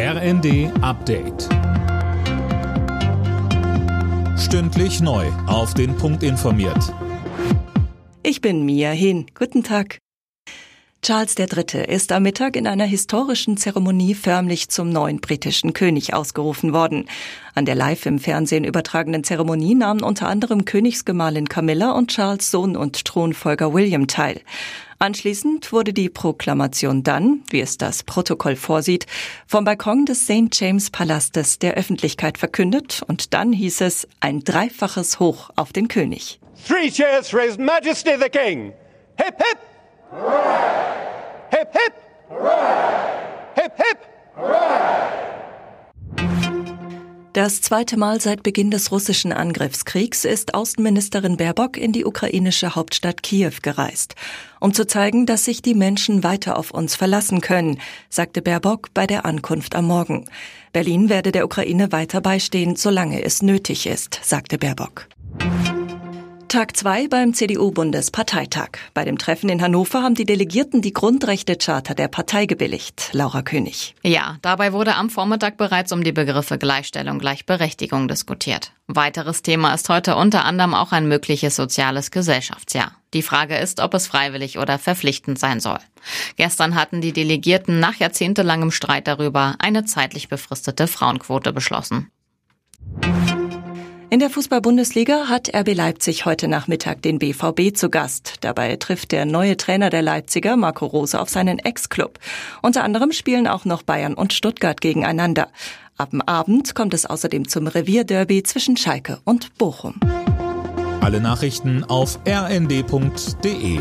RND Update. Stündlich neu. Auf den Punkt informiert. Ich bin Mia Hin. Guten Tag. Charles III. ist am Mittag in einer historischen Zeremonie förmlich zum neuen britischen König ausgerufen worden. An der live im Fernsehen übertragenen Zeremonie nahmen unter anderem Königsgemahlin Camilla und Charles Sohn und Thronfolger William teil. Anschließend wurde die Proklamation dann, wie es das Protokoll vorsieht, vom Balkon des St. James Palastes der Öffentlichkeit verkündet und dann hieß es ein dreifaches Hoch auf den König. Three cheers for His Majesty the King. Hip hip. Das zweite Mal seit Beginn des russischen Angriffskriegs ist Außenministerin Baerbock in die ukrainische Hauptstadt Kiew gereist. Um zu zeigen, dass sich die Menschen weiter auf uns verlassen können, sagte Baerbock bei der Ankunft am Morgen. Berlin werde der Ukraine weiter beistehen, solange es nötig ist, sagte Baerbock. Tag 2 beim CDU-Bundesparteitag. Bei dem Treffen in Hannover haben die Delegierten die Grundrechte-Charta der Partei gebilligt. Laura König. Ja, dabei wurde am Vormittag bereits um die Begriffe Gleichstellung, Gleichberechtigung diskutiert. Weiteres Thema ist heute unter anderem auch ein mögliches soziales Gesellschaftsjahr. Die Frage ist, ob es freiwillig oder verpflichtend sein soll. Gestern hatten die Delegierten nach jahrzehntelangem Streit darüber eine zeitlich befristete Frauenquote beschlossen. In der Fußball-Bundesliga hat RB Leipzig heute Nachmittag den BVB zu Gast. Dabei trifft der neue Trainer der Leipziger, Marco Rose, auf seinen Ex-Club. Unter anderem spielen auch noch Bayern und Stuttgart gegeneinander. Ab dem Abend kommt es außerdem zum Revierderby zwischen Schalke und Bochum. Alle Nachrichten auf rnd.de